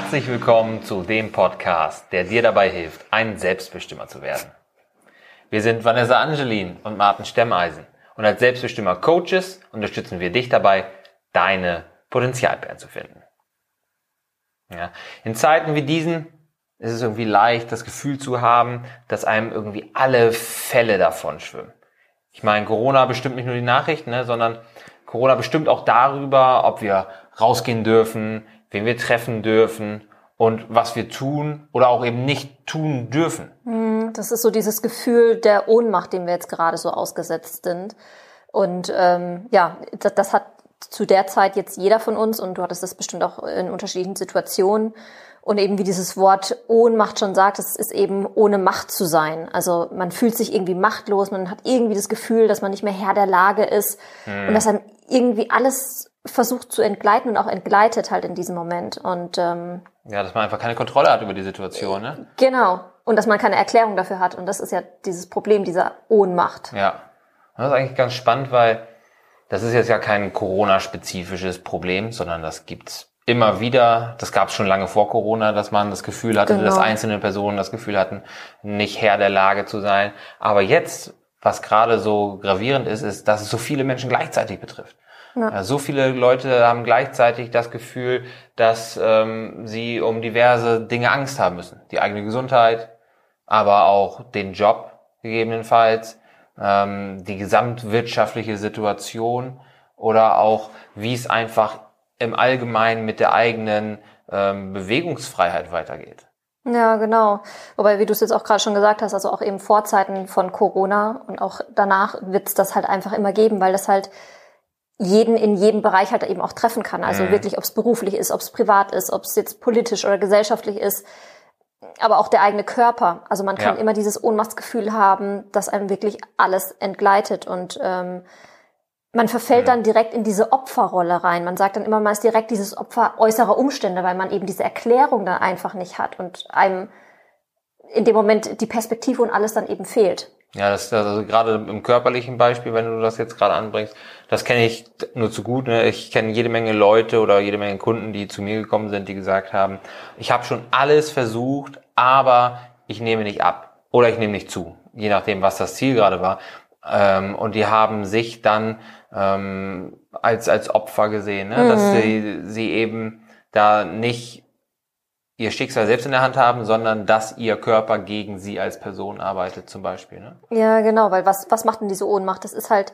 Herzlich willkommen zu dem Podcast, der dir dabei hilft, ein Selbstbestimmer zu werden. Wir sind Vanessa Angelin und Martin Stemmeisen und als Selbstbestimmer Coaches unterstützen wir dich dabei, deine Potenzialperlen zu finden. Ja. In Zeiten wie diesen ist es irgendwie leicht, das Gefühl zu haben, dass einem irgendwie alle Fälle davon schwimmen. Ich meine, Corona bestimmt nicht nur die Nachrichten, ne, sondern Corona bestimmt auch darüber, ob wir rausgehen dürfen, wen wir treffen dürfen und was wir tun oder auch eben nicht tun dürfen. Hm, das ist so dieses Gefühl der Ohnmacht, dem wir jetzt gerade so ausgesetzt sind. Und ähm, ja, das, das hat zu der Zeit jetzt jeder von uns und du hattest das bestimmt auch in unterschiedlichen Situationen. Und eben wie dieses Wort Ohnmacht schon sagt, es ist eben ohne Macht zu sein. Also man fühlt sich irgendwie machtlos, man hat irgendwie das Gefühl, dass man nicht mehr Herr der Lage ist hm. und dass einem irgendwie alles versucht zu entgleiten und auch entgleitet halt in diesem Moment. Und ähm, ja, dass man einfach keine Kontrolle hat über die Situation, ne? Genau. Und dass man keine Erklärung dafür hat. Und das ist ja dieses Problem dieser Ohnmacht. Ja. Das ist eigentlich ganz spannend, weil das ist jetzt ja kein Corona-spezifisches Problem, sondern das gibt's immer wieder. Das gab es schon lange vor Corona, dass man das Gefühl hatte, genau. dass einzelne Personen das Gefühl hatten, nicht Herr der Lage zu sein. Aber jetzt, was gerade so gravierend ist, ist, dass es so viele Menschen gleichzeitig betrifft. Ja. So viele Leute haben gleichzeitig das Gefühl, dass ähm, sie um diverse Dinge Angst haben müssen. Die eigene Gesundheit, aber auch den Job gegebenenfalls, ähm, die gesamtwirtschaftliche Situation oder auch, wie es einfach im Allgemeinen mit der eigenen ähm, Bewegungsfreiheit weitergeht. Ja, genau. Wobei, wie du es jetzt auch gerade schon gesagt hast, also auch eben Vorzeiten von Corona und auch danach wird es das halt einfach immer geben, weil das halt jeden in jedem Bereich halt eben auch treffen kann. Also mhm. wirklich, ob es beruflich ist, ob es privat ist, ob es jetzt politisch oder gesellschaftlich ist, aber auch der eigene Körper. Also man kann ja. immer dieses Ohnmachtsgefühl haben, dass einem wirklich alles entgleitet und ähm, man verfällt dann direkt in diese Opferrolle rein. Man sagt dann immer, man ist direkt dieses Opfer äußerer Umstände, weil man eben diese Erklärung dann einfach nicht hat und einem in dem Moment die Perspektive und alles dann eben fehlt. Ja, das ist also gerade im körperlichen Beispiel, wenn du das jetzt gerade anbringst, das kenne ich nur zu gut. Ne? Ich kenne jede Menge Leute oder jede Menge Kunden, die zu mir gekommen sind, die gesagt haben, ich habe schon alles versucht, aber ich nehme nicht ab oder ich nehme nicht zu, je nachdem, was das Ziel gerade war. Ähm, und die haben sich dann ähm, als als Opfer gesehen, ne? Mhm. dass sie sie eben da nicht ihr Schicksal selbst in der Hand haben, sondern dass ihr Körper gegen sie als Person arbeitet zum Beispiel. Ne? Ja, genau, weil was, was macht denn diese Ohnmacht? Das ist halt,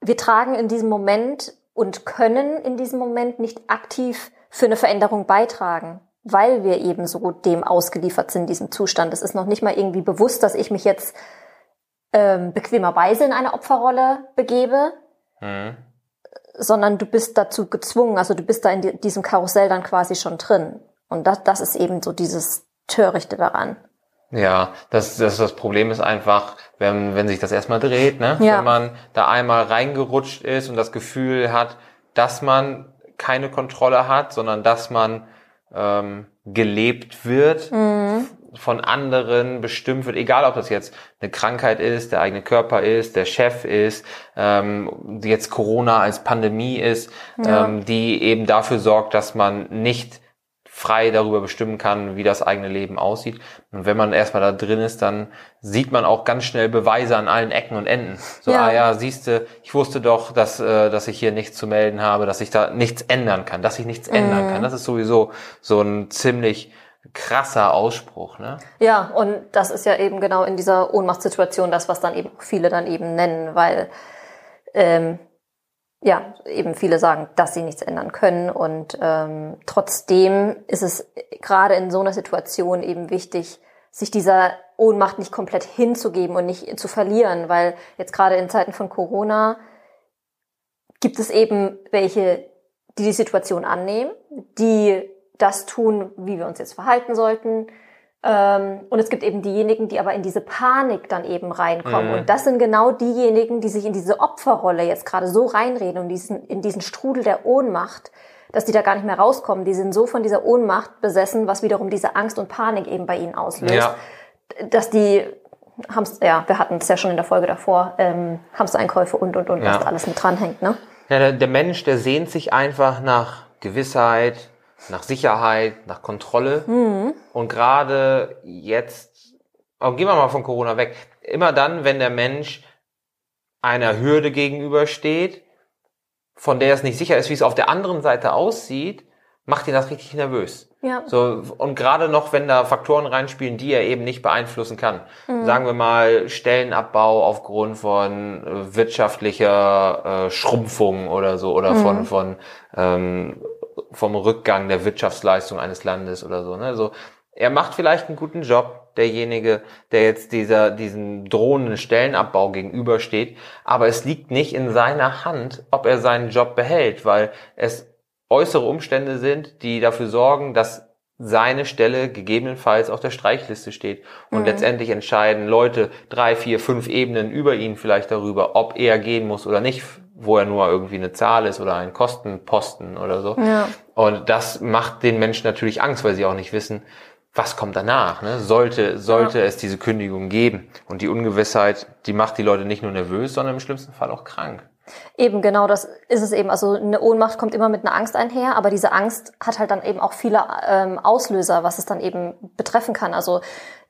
wir tragen in diesem Moment und können in diesem Moment nicht aktiv für eine Veränderung beitragen, weil wir eben so dem ausgeliefert sind, diesem Zustand. Es ist noch nicht mal irgendwie bewusst, dass ich mich jetzt ähm, bequemerweise in eine Opferrolle begebe, mhm. sondern du bist dazu gezwungen, also du bist da in diesem Karussell dann quasi schon drin. Und das, das ist eben so dieses Törichte daran. Ja, das, das, das Problem ist einfach, wenn, wenn sich das erstmal dreht, ne? Ja. wenn man da einmal reingerutscht ist und das Gefühl hat, dass man keine Kontrolle hat, sondern dass man ähm, gelebt wird, mhm. Von anderen bestimmt wird, egal ob das jetzt eine Krankheit ist, der eigene Körper ist, der Chef ist, ähm, jetzt Corona als Pandemie ist, ja. ähm, die eben dafür sorgt, dass man nicht frei darüber bestimmen kann, wie das eigene Leben aussieht. Und wenn man erstmal da drin ist, dann sieht man auch ganz schnell Beweise an allen Ecken und Enden. So, ja. ah ja, siehste, ich wusste doch, dass, äh, dass ich hier nichts zu melden habe, dass ich da nichts ändern kann, dass ich nichts mhm. ändern kann. Das ist sowieso so ein ziemlich krasser Ausspruch, ne? Ja, und das ist ja eben genau in dieser Ohnmachtssituation das, was dann eben viele dann eben nennen, weil ähm, ja, eben viele sagen, dass sie nichts ändern können. Und ähm, trotzdem ist es gerade in so einer Situation eben wichtig, sich dieser Ohnmacht nicht komplett hinzugeben und nicht zu verlieren, weil jetzt gerade in Zeiten von Corona gibt es eben welche, die die Situation annehmen, die das tun, wie wir uns jetzt verhalten sollten, ähm, und es gibt eben diejenigen, die aber in diese Panik dann eben reinkommen. Mhm. Und das sind genau diejenigen, die sich in diese Opferrolle jetzt gerade so reinreden und diesen, in diesen Strudel der Ohnmacht, dass die da gar nicht mehr rauskommen. Die sind so von dieser Ohnmacht besessen, was wiederum diese Angst und Panik eben bei ihnen auslöst. Ja. Dass die Hamster, ja, wir hatten es ja schon in der Folge davor, ähm, Hamstereinkäufe und und und, ja. was da alles mit dranhängt, ne? Ja, der, der Mensch, der sehnt sich einfach nach Gewissheit, nach Sicherheit, nach Kontrolle. Mhm. Und gerade jetzt, oh, gehen wir mal von Corona weg, immer dann, wenn der Mensch einer Hürde gegenübersteht, von der es nicht sicher ist, wie es auf der anderen Seite aussieht, macht ihn das richtig nervös. Ja. So, und gerade noch, wenn da Faktoren reinspielen, die er eben nicht beeinflussen kann. Mhm. Sagen wir mal Stellenabbau aufgrund von äh, wirtschaftlicher äh, Schrumpfung oder so oder mhm. von, von ähm, vom Rückgang der Wirtschaftsleistung eines Landes oder so. Ne? So, er macht vielleicht einen guten Job, derjenige, der jetzt dieser, diesen drohenden Stellenabbau gegenübersteht, aber es liegt nicht in seiner Hand, ob er seinen Job behält, weil es äußere Umstände sind, die dafür sorgen, dass seine Stelle gegebenenfalls auf der Streichliste steht. Und mhm. letztendlich entscheiden Leute drei, vier, fünf Ebenen über ihn vielleicht darüber, ob er gehen muss oder nicht, wo er nur irgendwie eine Zahl ist oder ein Kostenposten oder so. Ja. Und das macht den Menschen natürlich Angst, weil sie auch nicht wissen, was kommt danach? Ne? Sollte, sollte ja. es diese Kündigung geben? Und die Ungewissheit, die macht die Leute nicht nur nervös, sondern im schlimmsten Fall auch krank. Eben, genau, das ist es eben. Also eine Ohnmacht kommt immer mit einer Angst einher, aber diese Angst hat halt dann eben auch viele ähm, Auslöser, was es dann eben betreffen kann. Also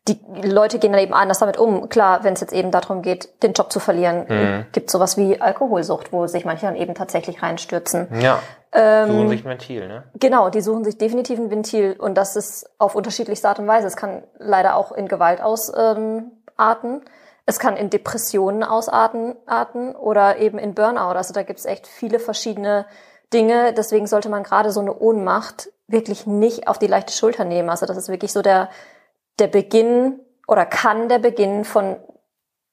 die Leute gehen dann eben anders damit um. Klar, wenn es jetzt eben darum geht, den Job zu verlieren, mhm. gibt sowas wie Alkoholsucht, wo sich manche dann eben tatsächlich reinstürzen. Ja. Ähm, suchen sich ein Ventil, ne? Genau, die suchen sich definitiv ein Ventil und das ist auf unterschiedlichste Art und Weise. Es kann leider auch in Gewalt ausarten. Ähm, es kann in Depressionen ausarten arten oder eben in Burnout. Also da gibt es echt viele verschiedene Dinge. Deswegen sollte man gerade so eine Ohnmacht wirklich nicht auf die leichte Schulter nehmen. Also das ist wirklich so der, der Beginn oder kann der Beginn von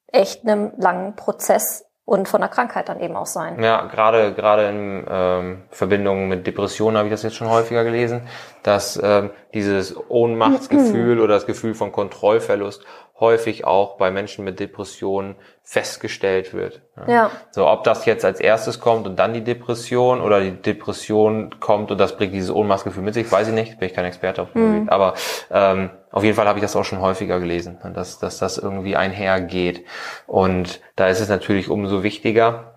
echt einem langen Prozess und von der Krankheit dann eben auch sein. Ja, gerade gerade in ähm, Verbindung mit Depressionen habe ich das jetzt schon häufiger gelesen, dass ähm, dieses Ohnmachtsgefühl oder das Gefühl von Kontrollverlust häufig auch bei Menschen mit Depressionen festgestellt wird. Ja. So, ob das jetzt als erstes kommt und dann die Depression oder die Depression kommt und das bringt dieses Ohnmachtsgefühl mit sich, weiß ich nicht, bin ich kein Experte auf dem mhm. Aber ähm, auf jeden Fall habe ich das auch schon häufiger gelesen, dass, dass das irgendwie einhergeht. Und da ist es natürlich umso wichtiger,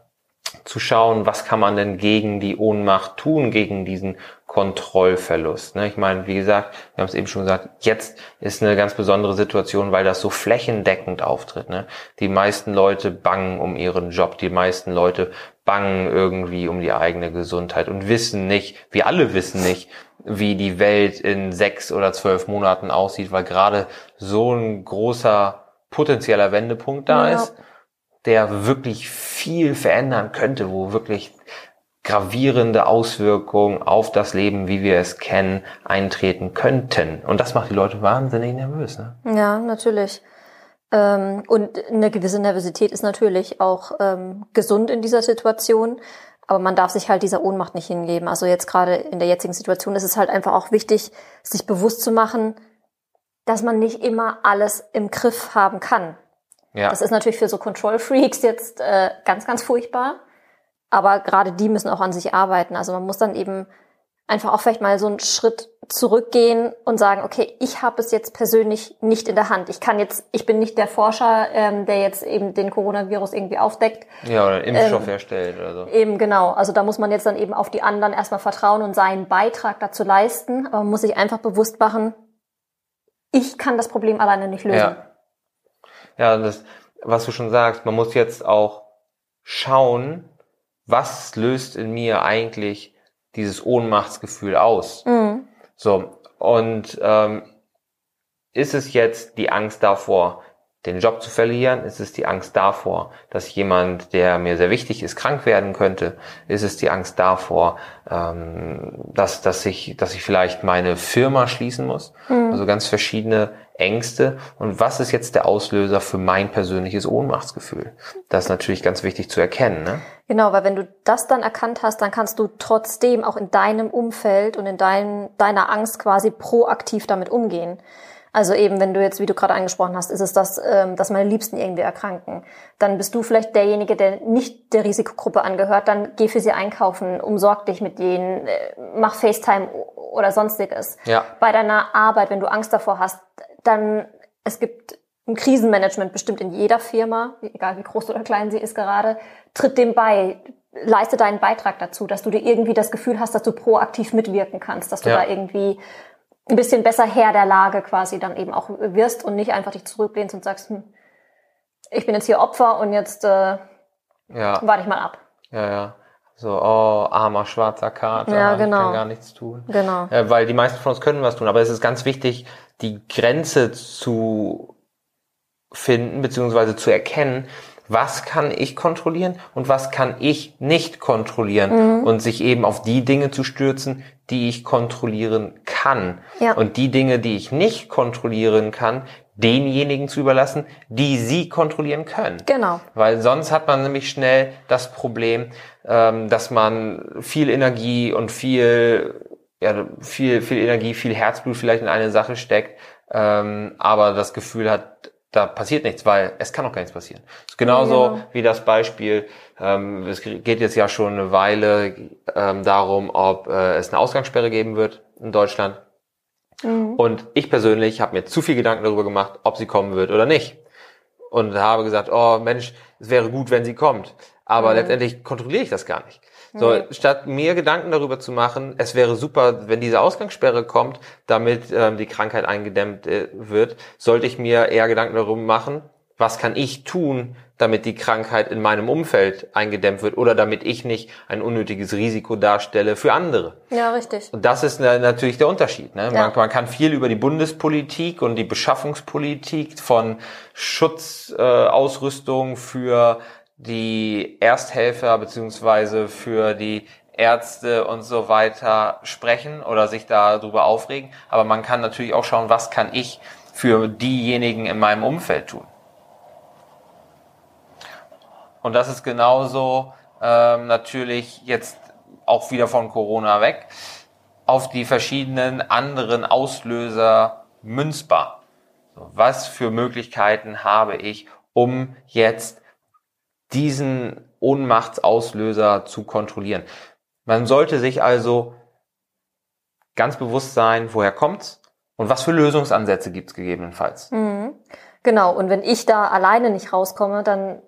zu schauen, was kann man denn gegen die Ohnmacht tun, gegen diesen Kontrollverlust. Ne? Ich meine, wie gesagt, wir haben es eben schon gesagt, jetzt ist eine ganz besondere Situation, weil das so flächendeckend auftritt. Ne? Die meisten Leute bangen um ihren Job, die meisten Leute bangen irgendwie um die eigene Gesundheit und wissen nicht, wir alle wissen nicht, wie die Welt in sechs oder zwölf Monaten aussieht, weil gerade so ein großer potenzieller Wendepunkt da ja. ist der wirklich viel verändern könnte, wo wirklich gravierende Auswirkungen auf das Leben, wie wir es kennen, eintreten könnten. Und das macht die Leute wahnsinnig nervös. Ne? Ja, natürlich. Ähm, und eine gewisse Nervosität ist natürlich auch ähm, gesund in dieser Situation. Aber man darf sich halt dieser Ohnmacht nicht hingeben. Also jetzt gerade in der jetzigen Situation ist es halt einfach auch wichtig, sich bewusst zu machen, dass man nicht immer alles im Griff haben kann. Ja. Das ist natürlich für so Control Freaks jetzt äh, ganz, ganz furchtbar. Aber gerade die müssen auch an sich arbeiten. Also man muss dann eben einfach auch vielleicht mal so einen Schritt zurückgehen und sagen, okay, ich habe es jetzt persönlich nicht in der Hand. Ich kann jetzt, ich bin nicht der Forscher, ähm, der jetzt eben den Coronavirus irgendwie aufdeckt. Ja, oder einen Impfstoff ähm, herstellt oder so. Eben genau. Also da muss man jetzt dann eben auf die anderen erstmal vertrauen und seinen Beitrag dazu leisten. Aber man muss sich einfach bewusst machen, ich kann das Problem alleine nicht lösen. Ja. Ja, das, was du schon sagst, man muss jetzt auch schauen, was löst in mir eigentlich dieses Ohnmachtsgefühl aus. Mhm. So, und ähm, ist es jetzt die Angst davor, den Job zu verlieren? Ist es die Angst davor, dass jemand, der mir sehr wichtig ist, krank werden könnte? Ist es die Angst davor, ähm, dass, dass, ich, dass ich vielleicht meine Firma schließen muss? Mhm. Also ganz verschiedene Ängste. Und was ist jetzt der Auslöser für mein persönliches Ohnmachtsgefühl? Das ist natürlich ganz wichtig zu erkennen. Ne? Genau, weil wenn du das dann erkannt hast, dann kannst du trotzdem auch in deinem Umfeld und in dein, deiner Angst quasi proaktiv damit umgehen. Also eben, wenn du jetzt, wie du gerade angesprochen hast, ist es das, ähm, dass meine Liebsten irgendwie erkranken. Dann bist du vielleicht derjenige, der nicht der Risikogruppe angehört. Dann geh für sie einkaufen, umsorg dich mit denen, äh, mach FaceTime oder sonstiges. Ja. Bei deiner Arbeit, wenn du Angst davor hast, dann es gibt ein Krisenmanagement bestimmt in jeder Firma, egal wie groß oder klein sie ist gerade, tritt dem bei. leiste deinen Beitrag dazu, dass du dir irgendwie das Gefühl hast, dass du proaktiv mitwirken kannst, dass du ja. da irgendwie ein bisschen besser Herr der Lage quasi dann eben auch wirst und nicht einfach dich zurücklehnst und sagst, hm, ich bin jetzt hier Opfer und jetzt äh, ja. warte ich mal ab. Ja, ja. So, oh, armer schwarzer Kater, ja, genau. ich kann gar nichts tun. Genau. Ja, weil die meisten von uns können was tun, aber es ist ganz wichtig, die Grenze zu finden, beziehungsweise zu erkennen, was kann ich kontrollieren und was kann ich nicht kontrollieren mhm. und sich eben auf die Dinge zu stürzen, die ich kontrollieren kann. Ja. Und die Dinge, die ich nicht kontrollieren kann, denjenigen zu überlassen, die sie kontrollieren können. Genau. Weil sonst hat man nämlich schnell das Problem, ähm, dass man viel Energie und viel, ja, viel, viel Energie, viel Herzblut vielleicht in eine Sache steckt, ähm, aber das Gefühl hat, da passiert nichts, weil es kann auch gar nichts passieren. Das ist genauso ja. wie das Beispiel, ähm, es geht jetzt ja schon eine Weile ähm, darum, ob äh, es eine Ausgangssperre geben wird in Deutschland. Mhm. Und ich persönlich habe mir zu viel Gedanken darüber gemacht, ob sie kommen wird oder nicht. Und habe gesagt, oh Mensch, es wäre gut, wenn sie kommt. Aber mhm. letztendlich kontrolliere ich das gar nicht. So, mhm. statt mir Gedanken darüber zu machen, es wäre super, wenn diese Ausgangssperre kommt, damit ähm, die Krankheit eingedämmt äh, wird, sollte ich mir eher Gedanken darüber machen, was kann ich tun, damit die Krankheit in meinem Umfeld eingedämmt wird oder damit ich nicht ein unnötiges Risiko darstelle für andere. Ja, richtig. Und das ist natürlich der Unterschied. Ne? Ja. Man, man, kann viel über die Bundespolitik und die Beschaffungspolitik von Schutzausrüstung äh, für die Ersthelfer beziehungsweise für die Ärzte und so weiter sprechen oder sich darüber aufregen. Aber man kann natürlich auch schauen, was kann ich für diejenigen in meinem Umfeld tun. Und das ist genauso ähm, natürlich jetzt auch wieder von Corona weg auf die verschiedenen anderen Auslöser münzbar. Was für Möglichkeiten habe ich, um jetzt diesen Ohnmachtsauslöser zu kontrollieren. Man sollte sich also ganz bewusst sein, woher kommt's und was für Lösungsansätze gibt's gegebenenfalls. Mhm. Genau, und wenn ich da alleine nicht rauskomme, dann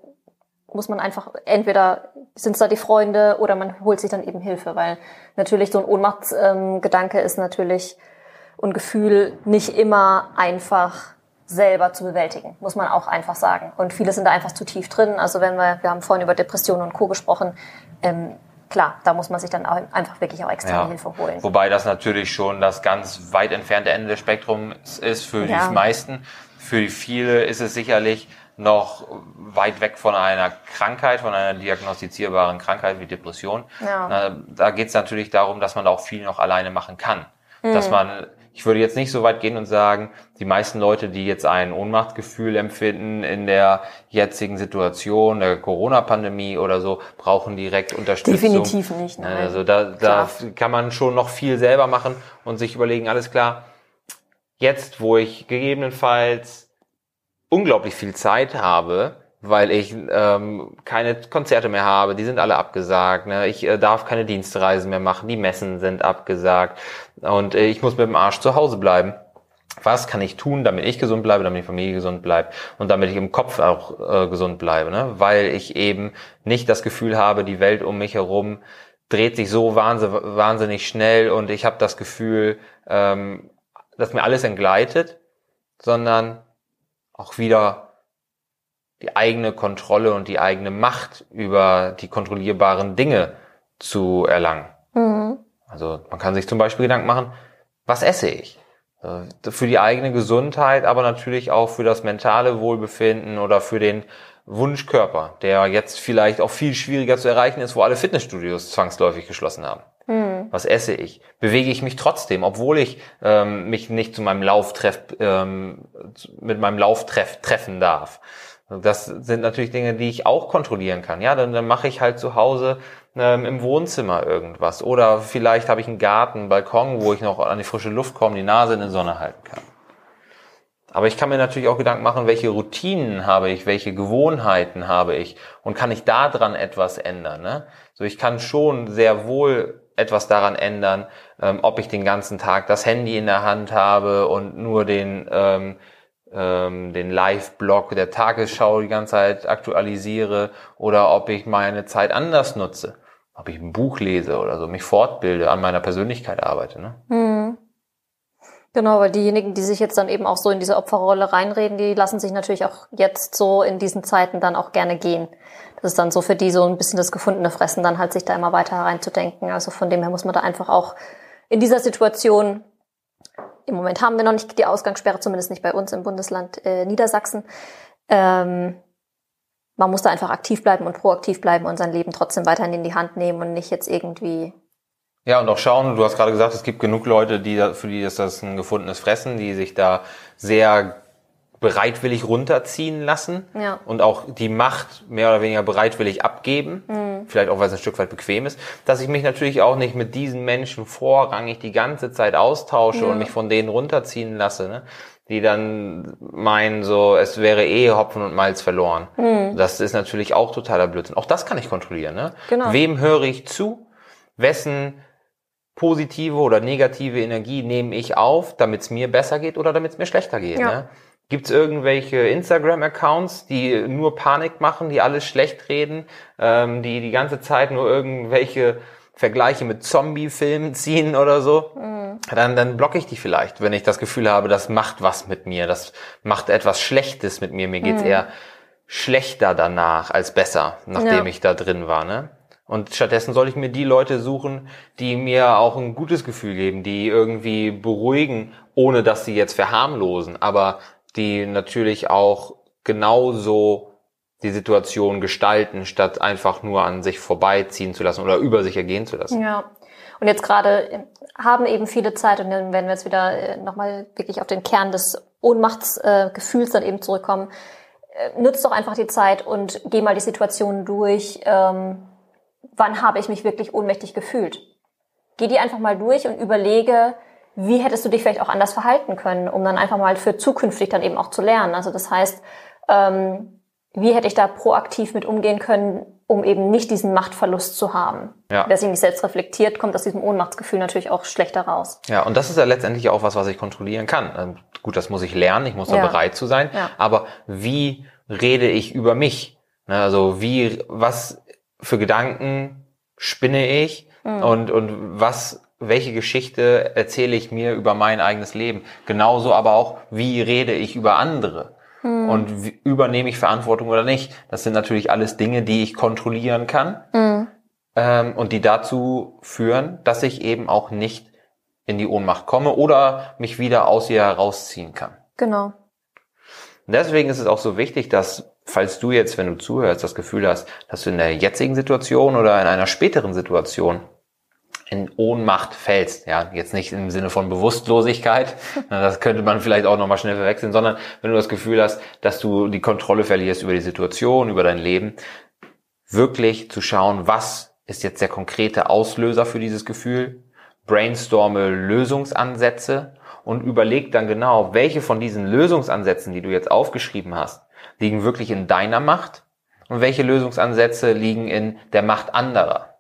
muss man einfach entweder sind es da die Freunde oder man holt sich dann eben Hilfe, weil natürlich so ein Ohnmachtsgedanke ähm, ist natürlich und Gefühl nicht immer einfach selber zu bewältigen, muss man auch einfach sagen. Und viele sind da einfach zu tief drin. Also wenn wir, wir haben vorhin über Depressionen und Co. gesprochen, ähm, klar, da muss man sich dann auch einfach wirklich auch externe ja. Hilfe holen. Wobei das natürlich schon das ganz weit entfernte Ende des Spektrums ist für ja. die meisten. Für viele ist es sicherlich noch weit weg von einer Krankheit, von einer diagnostizierbaren Krankheit wie Depression. Ja. Da geht es natürlich darum, dass man auch viel noch alleine machen kann. Mhm. Dass man ich würde jetzt nicht so weit gehen und sagen, die meisten Leute, die jetzt ein Ohnmachtgefühl empfinden in der jetzigen Situation, der Corona-Pandemie oder so, brauchen direkt Unterstützung. Definitiv nicht. Nein. Also da, da kann man schon noch viel selber machen und sich überlegen, alles klar, jetzt, wo ich gegebenenfalls unglaublich viel Zeit habe, weil ich ähm, keine Konzerte mehr habe, die sind alle abgesagt. Ne? Ich äh, darf keine Dienstreisen mehr machen, die Messen sind abgesagt und äh, ich muss mit dem Arsch zu Hause bleiben. Was kann ich tun, damit ich gesund bleibe, damit die Familie gesund bleibt und damit ich im Kopf auch äh, gesund bleibe, ne? weil ich eben nicht das Gefühl habe, die Welt um mich herum dreht sich so wahnsinnig schnell und ich habe das Gefühl, ähm, dass mir alles entgleitet, sondern auch wieder die eigene Kontrolle und die eigene Macht über die kontrollierbaren Dinge zu erlangen. Mhm. Also man kann sich zum Beispiel Gedanken machen, was esse ich? Äh, für die eigene Gesundheit, aber natürlich auch für das mentale Wohlbefinden oder für den Wunschkörper, der jetzt vielleicht auch viel schwieriger zu erreichen ist, wo alle Fitnessstudios zwangsläufig geschlossen haben. Mhm. Was esse ich? Bewege ich mich trotzdem, obwohl ich ähm, mich nicht zu meinem Lauftreff ähm, mit meinem Lauftreff treffen darf? Das sind natürlich Dinge, die ich auch kontrollieren kann. Ja, dann, dann mache ich halt zu Hause ähm, im Wohnzimmer irgendwas. Oder vielleicht habe ich einen Garten, einen Balkon, wo ich noch an die frische Luft komme, die Nase in die Sonne halten kann. Aber ich kann mir natürlich auch Gedanken machen, welche Routinen habe ich, welche Gewohnheiten habe ich und kann ich daran etwas ändern. Ne? So, ich kann schon sehr wohl etwas daran ändern, ähm, ob ich den ganzen Tag das Handy in der Hand habe und nur den ähm, ähm, den Live-Blog der Tagesschau die ganze Zeit aktualisiere oder ob ich meine Zeit anders nutze. Ob ich ein Buch lese oder so, mich fortbilde, an meiner Persönlichkeit arbeite. Ne? Mhm. Genau, weil diejenigen, die sich jetzt dann eben auch so in diese Opferrolle reinreden, die lassen sich natürlich auch jetzt so in diesen Zeiten dann auch gerne gehen. Das ist dann so für die so ein bisschen das gefundene Fressen, dann halt sich da immer weiter reinzudenken. Also von dem her muss man da einfach auch in dieser Situation, im Moment haben wir noch nicht die Ausgangssperre, zumindest nicht bei uns im Bundesland äh, Niedersachsen, ähm, man muss da einfach aktiv bleiben und proaktiv bleiben und sein Leben trotzdem weiterhin in die Hand nehmen und nicht jetzt irgendwie ja, und auch schauen, du hast gerade gesagt, es gibt genug Leute, die für die ist das ein gefundenes Fressen, die sich da sehr bereitwillig runterziehen lassen ja. und auch die Macht mehr oder weniger bereitwillig abgeben, mhm. vielleicht auch weil es ein Stück weit bequem ist, dass ich mich natürlich auch nicht mit diesen Menschen vorrangig die ganze Zeit austausche ja. und mich von denen runterziehen lasse, ne? die dann meinen so, es wäre eh Hopfen und Malz verloren. Mhm. Das ist natürlich auch totaler Blödsinn. Auch das kann ich kontrollieren. Ne? Genau. Wem höre ich zu? Wessen positive oder negative Energie nehme ich auf, damit es mir besser geht oder damit es mir schlechter geht. Ja. Ne? Gibt es irgendwelche Instagram-Accounts, die nur Panik machen, die alles schlecht reden, ähm, die die ganze Zeit nur irgendwelche Vergleiche mit Zombie-Filmen ziehen oder so, mhm. dann, dann blocke ich die vielleicht, wenn ich das Gefühl habe, das macht was mit mir, das macht etwas Schlechtes mit mir. Mir geht's mhm. eher schlechter danach als besser, nachdem ja. ich da drin war. Ne? Und stattdessen soll ich mir die Leute suchen, die mir auch ein gutes Gefühl geben, die irgendwie beruhigen, ohne dass sie jetzt verharmlosen, aber die natürlich auch genauso die Situation gestalten, statt einfach nur an sich vorbeiziehen zu lassen oder über sich ergehen zu lassen. Ja. Und jetzt gerade haben eben viele Zeit, und dann werden wir jetzt wieder äh, nochmal wirklich auf den Kern des Ohnmachtsgefühls dann eben zurückkommen. Äh, nutzt doch einfach die Zeit und geh mal die Situation durch. Ähm, wann habe ich mich wirklich ohnmächtig gefühlt? Geh die einfach mal durch und überlege, wie hättest du dich vielleicht auch anders verhalten können, um dann einfach mal für zukünftig dann eben auch zu lernen. Also das heißt, ähm, wie hätte ich da proaktiv mit umgehen können, um eben nicht diesen Machtverlust zu haben. Ja. Wer sich nicht selbst reflektiert, kommt aus diesem Ohnmachtsgefühl natürlich auch schlechter raus. Ja, und das ist ja letztendlich auch was, was ich kontrollieren kann. Ähm, gut, das muss ich lernen, ich muss da ja. bereit zu sein. Ja. Aber wie rede ich über mich? Ne, also wie, was für Gedanken spinne ich mhm. und, und was, welche Geschichte erzähle ich mir über mein eigenes Leben? Genauso aber auch, wie rede ich über andere? Mhm. Und wie, übernehme ich Verantwortung oder nicht? Das sind natürlich alles Dinge, die ich kontrollieren kann mhm. ähm, und die dazu führen, dass ich eben auch nicht in die Ohnmacht komme oder mich wieder aus ihr herausziehen kann. Genau. Und deswegen ist es auch so wichtig, dass falls du jetzt, wenn du zuhörst, das Gefühl hast, dass du in der jetzigen Situation oder in einer späteren Situation in Ohnmacht fällst, ja, jetzt nicht im Sinne von Bewusstlosigkeit, das könnte man vielleicht auch nochmal schnell verwechseln, sondern wenn du das Gefühl hast, dass du die Kontrolle verlierst über die Situation, über dein Leben, wirklich zu schauen, was ist jetzt der konkrete Auslöser für dieses Gefühl, brainstorme Lösungsansätze und überleg dann genau, welche von diesen Lösungsansätzen, die du jetzt aufgeschrieben hast, liegen wirklich in deiner Macht und welche Lösungsansätze liegen in der Macht anderer.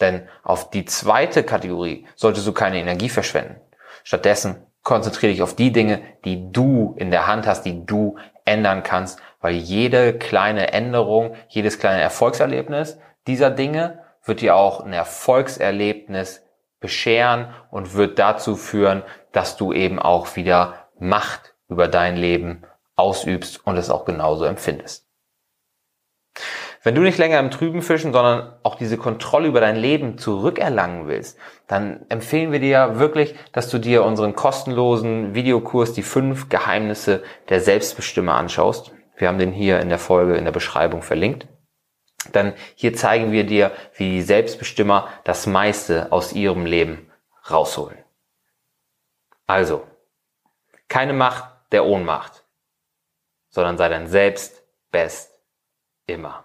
Denn auf die zweite Kategorie solltest du keine Energie verschwenden. Stattdessen konzentriere dich auf die Dinge, die du in der Hand hast, die du ändern kannst, weil jede kleine Änderung, jedes kleine Erfolgserlebnis dieser Dinge wird dir auch ein Erfolgserlebnis bescheren und wird dazu führen, dass du eben auch wieder Macht über dein Leben ausübst und es auch genauso empfindest. Wenn du nicht länger im Trüben fischen, sondern auch diese Kontrolle über dein Leben zurückerlangen willst, dann empfehlen wir dir wirklich, dass du dir unseren kostenlosen Videokurs Die fünf Geheimnisse der Selbstbestimme anschaust. Wir haben den hier in der Folge in der Beschreibung verlinkt. Denn hier zeigen wir dir, wie die Selbstbestimmer das meiste aus ihrem Leben rausholen. Also, keine Macht der Ohnmacht sondern sei dein Selbst best immer.